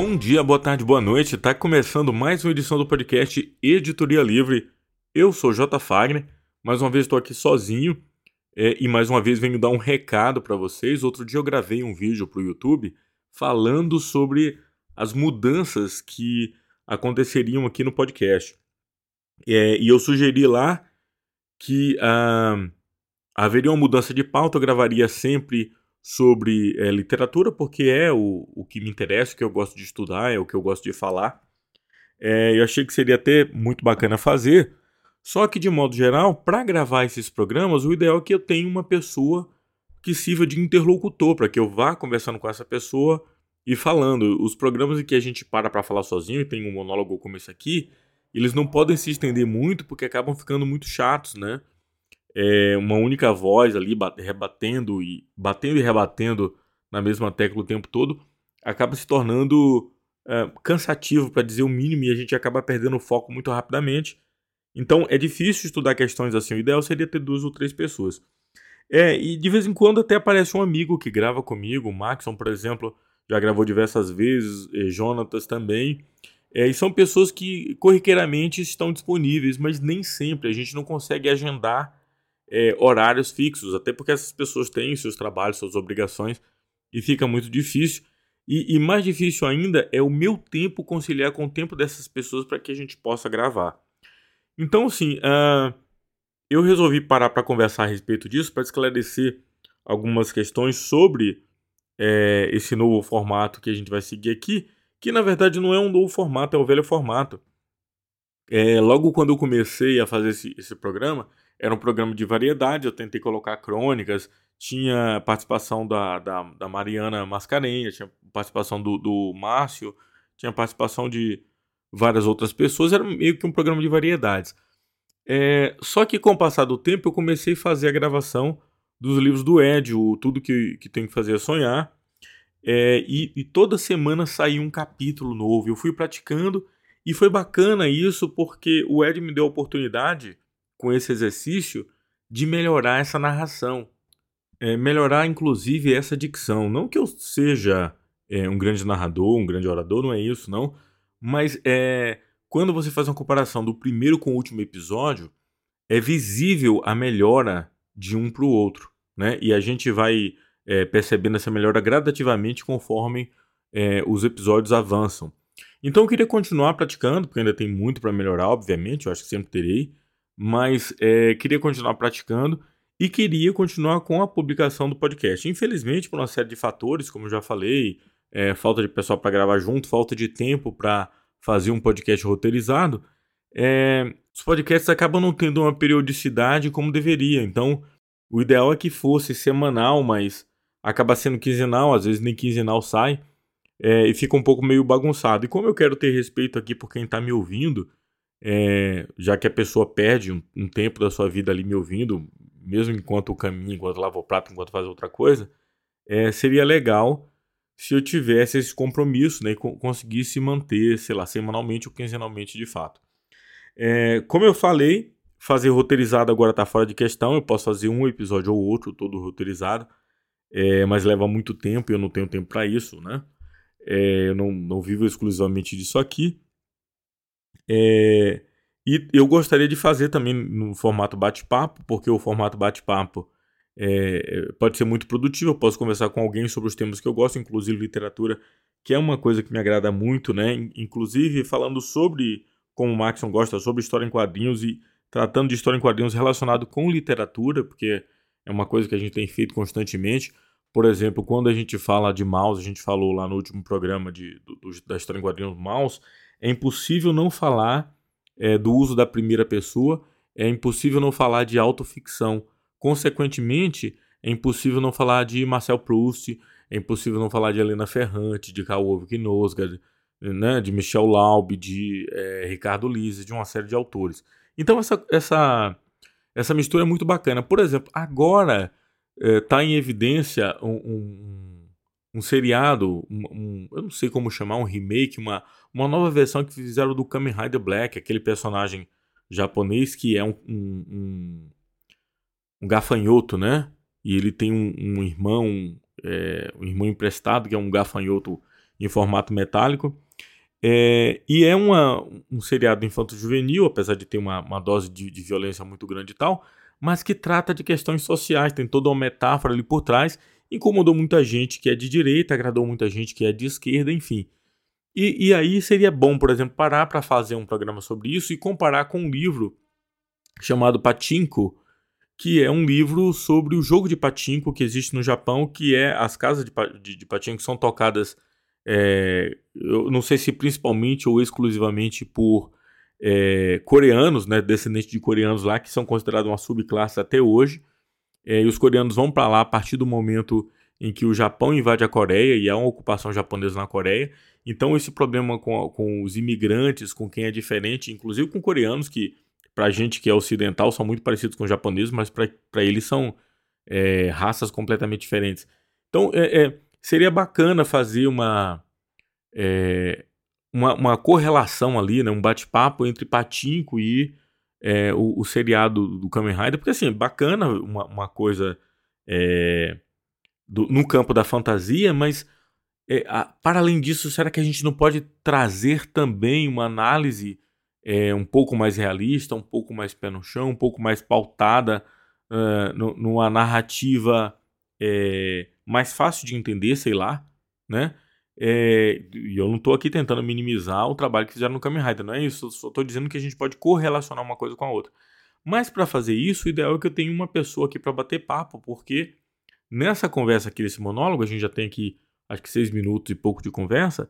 Bom dia, boa tarde, boa noite. Está começando mais uma edição do podcast Editoria Livre. Eu sou J. Fagner. Mais uma vez estou aqui sozinho é, e mais uma vez venho dar um recado para vocês. Outro dia eu gravei um vídeo para o YouTube falando sobre as mudanças que aconteceriam aqui no podcast. É, e eu sugeri lá que ah, haveria uma mudança de pauta, eu gravaria sempre sobre é, literatura, porque é o, o que me interessa, o que eu gosto de estudar, é o que eu gosto de falar. É, eu achei que seria até muito bacana fazer, só que de modo geral, para gravar esses programas, o ideal é que eu tenha uma pessoa que sirva de interlocutor, para que eu vá conversando com essa pessoa e falando. Os programas em que a gente para para falar sozinho e tem um monólogo como esse aqui, eles não podem se estender muito porque acabam ficando muito chatos, né? É, uma única voz ali rebatendo e batendo e rebatendo na mesma tecla o tempo todo, acaba se tornando é, cansativo para dizer o mínimo e a gente acaba perdendo o foco muito rapidamente. Então é difícil estudar questões assim. O ideal seria ter duas ou três pessoas. É, e de vez em quando até aparece um amigo que grava comigo, o Maxon, por exemplo, já gravou diversas vezes, e Jonatas também. É, e são pessoas que corriqueiramente estão disponíveis, mas nem sempre a gente não consegue agendar é, horários fixos, até porque essas pessoas têm seus trabalhos, suas obrigações, e fica muito difícil. E, e mais difícil ainda é o meu tempo conciliar com o tempo dessas pessoas para que a gente possa gravar. Então, assim, uh, eu resolvi parar para conversar a respeito disso, para esclarecer algumas questões sobre é, esse novo formato que a gente vai seguir aqui, que na verdade não é um novo formato, é o velho formato. É, logo quando eu comecei a fazer esse, esse programa, era um programa de variedade, eu tentei colocar crônicas, tinha participação da, da, da Mariana Mascarenhas, tinha participação do, do Márcio, tinha participação de várias outras pessoas, era meio que um programa de variedades. É, só que com o passar do tempo eu comecei a fazer a gravação dos livros do Ed, o Tudo que, que Tem que Fazer é Sonhar, é, e, e, toda semana saía um capítulo novo. Eu fui praticando e foi bacana isso porque o Ed me deu a oportunidade com esse exercício de melhorar essa narração, é, melhorar inclusive essa dicção. Não que eu seja é, um grande narrador, um grande orador, não é isso, não. Mas é, quando você faz uma comparação do primeiro com o último episódio, é visível a melhora de um para o outro, né? E a gente vai é, percebendo essa melhora gradativamente conforme é, os episódios avançam. Então eu queria continuar praticando, porque ainda tem muito para melhorar, obviamente, eu acho que sempre terei mas é, queria continuar praticando e queria continuar com a publicação do podcast. Infelizmente, por uma série de fatores, como eu já falei, é, falta de pessoal para gravar junto, falta de tempo para fazer um podcast roteirizado, é, os podcasts acabam não tendo uma periodicidade como deveria. Então, o ideal é que fosse semanal, mas acaba sendo quinzenal, às vezes nem quinzenal sai, é, e fica um pouco meio bagunçado. E como eu quero ter respeito aqui por quem está me ouvindo, é, já que a pessoa perde um, um, tempo da sua vida ali me ouvindo, mesmo enquanto caminha, enquanto lava o prato, enquanto faz outra coisa, é, seria legal se eu tivesse esse compromisso né, e conseguisse manter, sei lá, semanalmente ou quinzenalmente de fato. É, como eu falei, fazer roteirizado agora está fora de questão, eu posso fazer um episódio ou outro todo roteirizado, é, mas leva muito tempo e eu não tenho tempo para isso, né? É, eu não, não vivo exclusivamente disso aqui. É, e eu gostaria de fazer também no formato bate-papo, porque o formato bate-papo é, pode ser muito produtivo. Eu posso conversar com alguém sobre os temas que eu gosto, inclusive literatura, que é uma coisa que me agrada muito, né? Inclusive falando sobre como o Maxon gosta, sobre história em quadrinhos e tratando de história em quadrinhos relacionado com literatura, porque é uma coisa que a gente tem feito constantemente. Por exemplo, quando a gente fala de mouse, a gente falou lá no último programa de, do, da história em quadrinhos mouse, é impossível não falar é, do uso da primeira pessoa, é impossível não falar de autoficção. Consequentemente, é impossível não falar de Marcel Proust, é impossível não falar de Helena Ferrante, de Karl Knosga, né, de Michel Laub, de é, Ricardo Lise, de uma série de autores. Então essa, essa, essa mistura é muito bacana. Por exemplo, agora está é, em evidência um, um um seriado, um, um, eu não sei como chamar, um remake, uma, uma nova versão que fizeram do Kamen Rider Black, aquele personagem japonês que é um, um, um gafanhoto, né? E ele tem um, irmão, é, um irmão emprestado que é um gafanhoto em formato metálico. É, e é uma, um seriado infanto-juvenil, apesar de ter uma, uma dose de, de, violência muito grande e tal, mas que trata de questões sociais, tem toda uma metáfora ali por trás. Incomodou muita gente que é de direita, agradou muita gente que é de esquerda, enfim. E, e aí seria bom, por exemplo, parar para fazer um programa sobre isso e comparar com um livro chamado Patinko, que é um livro sobre o jogo de patinco que existe no Japão, que é as casas de, de, de patinco são tocadas, é, eu não sei se principalmente ou exclusivamente por é, coreanos, né, descendentes de coreanos lá, que são considerados uma subclasse até hoje. É, e os coreanos vão para lá a partir do momento em que o Japão invade a Coreia e há uma ocupação japonesa na Coreia. Então, esse problema com, com os imigrantes, com quem é diferente, inclusive com coreanos que para gente que é ocidental são muito parecidos com os japoneses, mas para eles são é, raças completamente diferentes. Então é, é, seria bacana fazer uma, é, uma, uma, correlação ali, né, um bate-papo entre Patinco e é, o, o, seriado do Kamen Rider, porque assim, é bacana uma, uma coisa é, do, no campo da fantasia, mas a, para além disso, será que a gente não pode trazer também uma análise é, um pouco mais realista, um pouco mais pé no chão, um pouco mais pautada uh, numa narrativa é, mais fácil de entender, sei lá, né? É, e eu não estou aqui tentando minimizar o trabalho que fizeram no Kamen Rider, não é isso. Eu só estou dizendo que a gente pode correlacionar uma coisa com a outra. Mas para fazer isso, o ideal é que eu tenha uma pessoa aqui para bater papo, porque nessa conversa aqui, nesse monólogo, a gente já tem aqui acho que seis minutos e pouco de conversa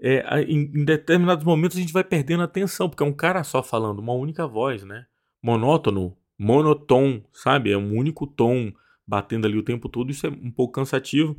é, em, em, determinados momentos a gente vai perdendo a atenção, porque é um cara só falando, uma única voz, né? Monótono, monotom, sabe? É um único tom batendo ali o tempo todo, isso é um pouco cansativo.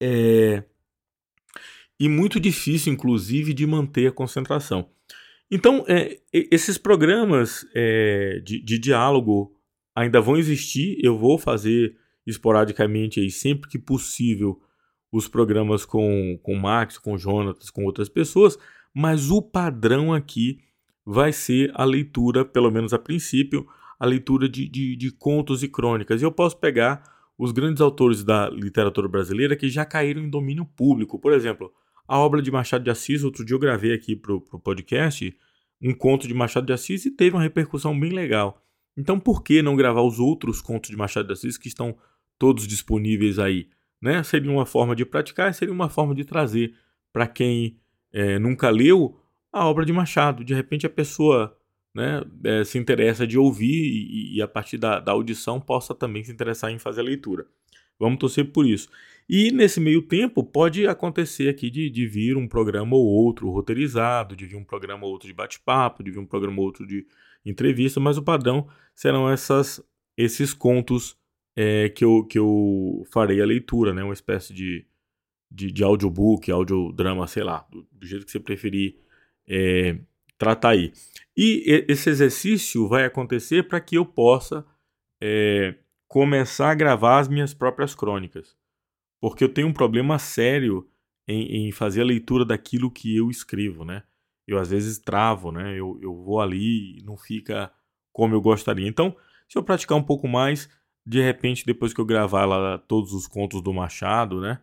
É... E muito difícil, inclusive, de manter a concentração. Então, é, esses programas é, de, de diálogo ainda vão existir, eu vou fazer esporadicamente aí, sempre que possível, os programas com, com Max, com Jonatas, com outras pessoas, mas o padrão aqui vai ser a leitura, pelo menos a princípio, a leitura de, de, de contos e crônicas. E eu posso pegar os grandes autores da literatura brasileira que já caíram em domínio público. Por exemplo, a obra de Machado de Assis, outro dia eu gravei aqui para o podcast um conto de Machado de Assis e teve uma repercussão bem legal. Então por que não gravar os outros contos de Machado de Assis que estão todos disponíveis aí? né? Seria uma forma de praticar, seria uma forma de trazer para quem é, nunca leu a obra de Machado. De repente a pessoa né, é, se interessa de ouvir e, e a partir da, da, audição possa também se interessar em fazer a leitura. Vamos torcer por isso. E nesse meio tempo pode acontecer aqui de, de vir um programa ou outro roteirizado, de vir um programa ou outro de bate-papo, de vir um programa ou outro de entrevista, mas o padrão serão essas, esses contos é, que, eu, que eu farei a leitura, né? Uma espécie de, de, de audiobook, audiodrama, sei lá, do, do jeito que você preferir é, tratar aí. E esse exercício vai acontecer para que eu possa é, começar a gravar as minhas próprias crônicas. Porque eu tenho um problema sério em, em, fazer a leitura daquilo que eu escrevo, né? Eu às vezes travo, né? Eu, eu vou ali e não fica como eu gostaria. Então, se eu praticar um pouco mais, de repente, depois que eu gravar lá todos os contos do Machado, né?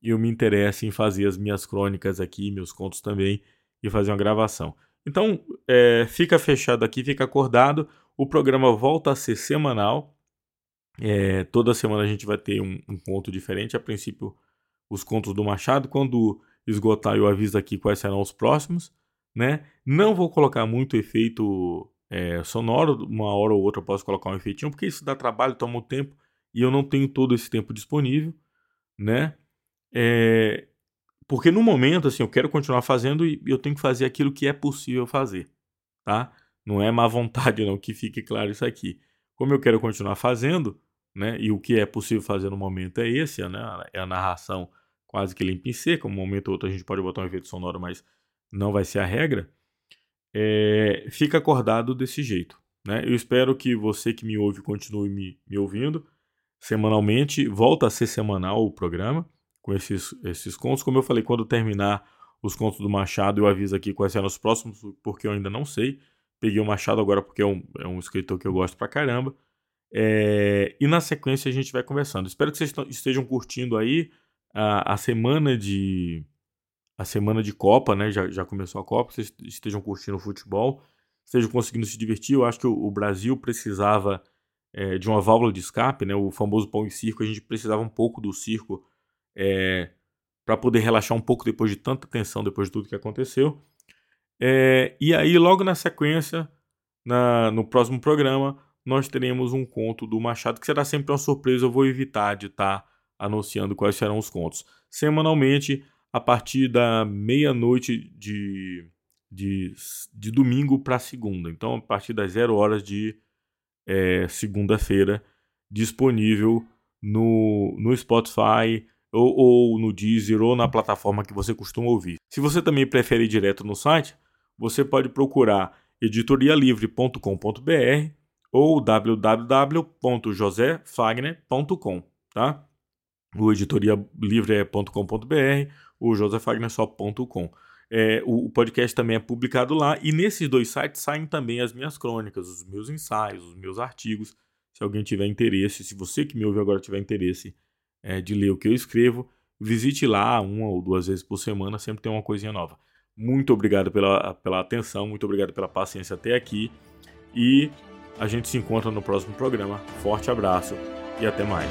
Eu me interesso em fazer as minhas crônicas aqui, meus contos também, e fazer uma gravação. Então, é, fica fechado aqui, fica acordado. O programa volta a ser semanal. É, toda semana a gente vai ter um, um, conto diferente. A princípio, os contos do Machado. Quando esgotar, eu aviso aqui quais serão os próximos. Né? Não vou colocar muito efeito é, sonoro, uma hora ou outra eu posso colocar um efeitinho, porque isso dá trabalho, toma um tempo e eu não tenho todo esse tempo disponível, né? É, porque no momento, assim, eu quero continuar fazendo e eu tenho que fazer aquilo que é possível fazer, tá? Não é má vontade, não, que fique claro isso aqui. Como eu quero continuar fazendo, né? E o que é possível fazer no momento é esse, né? É a narração quase que limpa e seca. Um momento ou outro a gente pode botar um efeito sonoro, mas não vai ser a regra é, fica acordado desse jeito. Né? Eu espero que você que me ouve continue me, me ouvindo semanalmente. Volta a ser semanal o programa com esses, esses contos. Como eu falei, quando terminar os contos do Machado, eu aviso aqui quais serão os próximos, porque eu ainda não sei. Peguei o Machado agora porque é um, é um escritor que eu gosto pra caramba. É, e na sequência a gente vai conversando. Espero que vocês estejam curtindo aí. a, a semana de a semana de Copa, né? Já, já começou a Copa, vocês estejam curtindo o futebol, estejam conseguindo se divertir. Eu acho que o, o Brasil precisava é, de uma válvula de escape, né? O famoso pão e circo. A gente precisava um pouco do circo é, para poder relaxar um pouco depois de tanta tensão, depois de tudo que aconteceu. E aí, logo na sequência, na, no próximo programa, nós teremos um conto do Machado, que será sempre uma surpresa. Eu vou evitar de estar tá anunciando quais serão os contos. Semanalmente, a partir da meia-noite de, de, de, domingo para segunda. Então, a partir das zero horas de é, segunda-feira, disponível no, no Spotify ou, ou no Deezer ou na plataforma que você costuma ouvir. Se você também prefere ir direto no site, você pode procurar editorialivre.com.br ou www.josefagner.com, tá? O editoria livre é .com.br, o josefagnersó.com. É, o, o, podcast também é publicado lá e nesses dois sites saem também as minhas crônicas, os meus ensaios, os meus artigos. Se alguém tiver interesse, se você que me ouve agora tiver interesse é, de ler o que eu escrevo, visite lá uma ou duas vezes por semana, sempre tem uma coisinha nova. Muito obrigado pela, pela atenção, muito obrigado pela paciência até aqui e a gente se encontra no próximo programa. Forte abraço e até mais.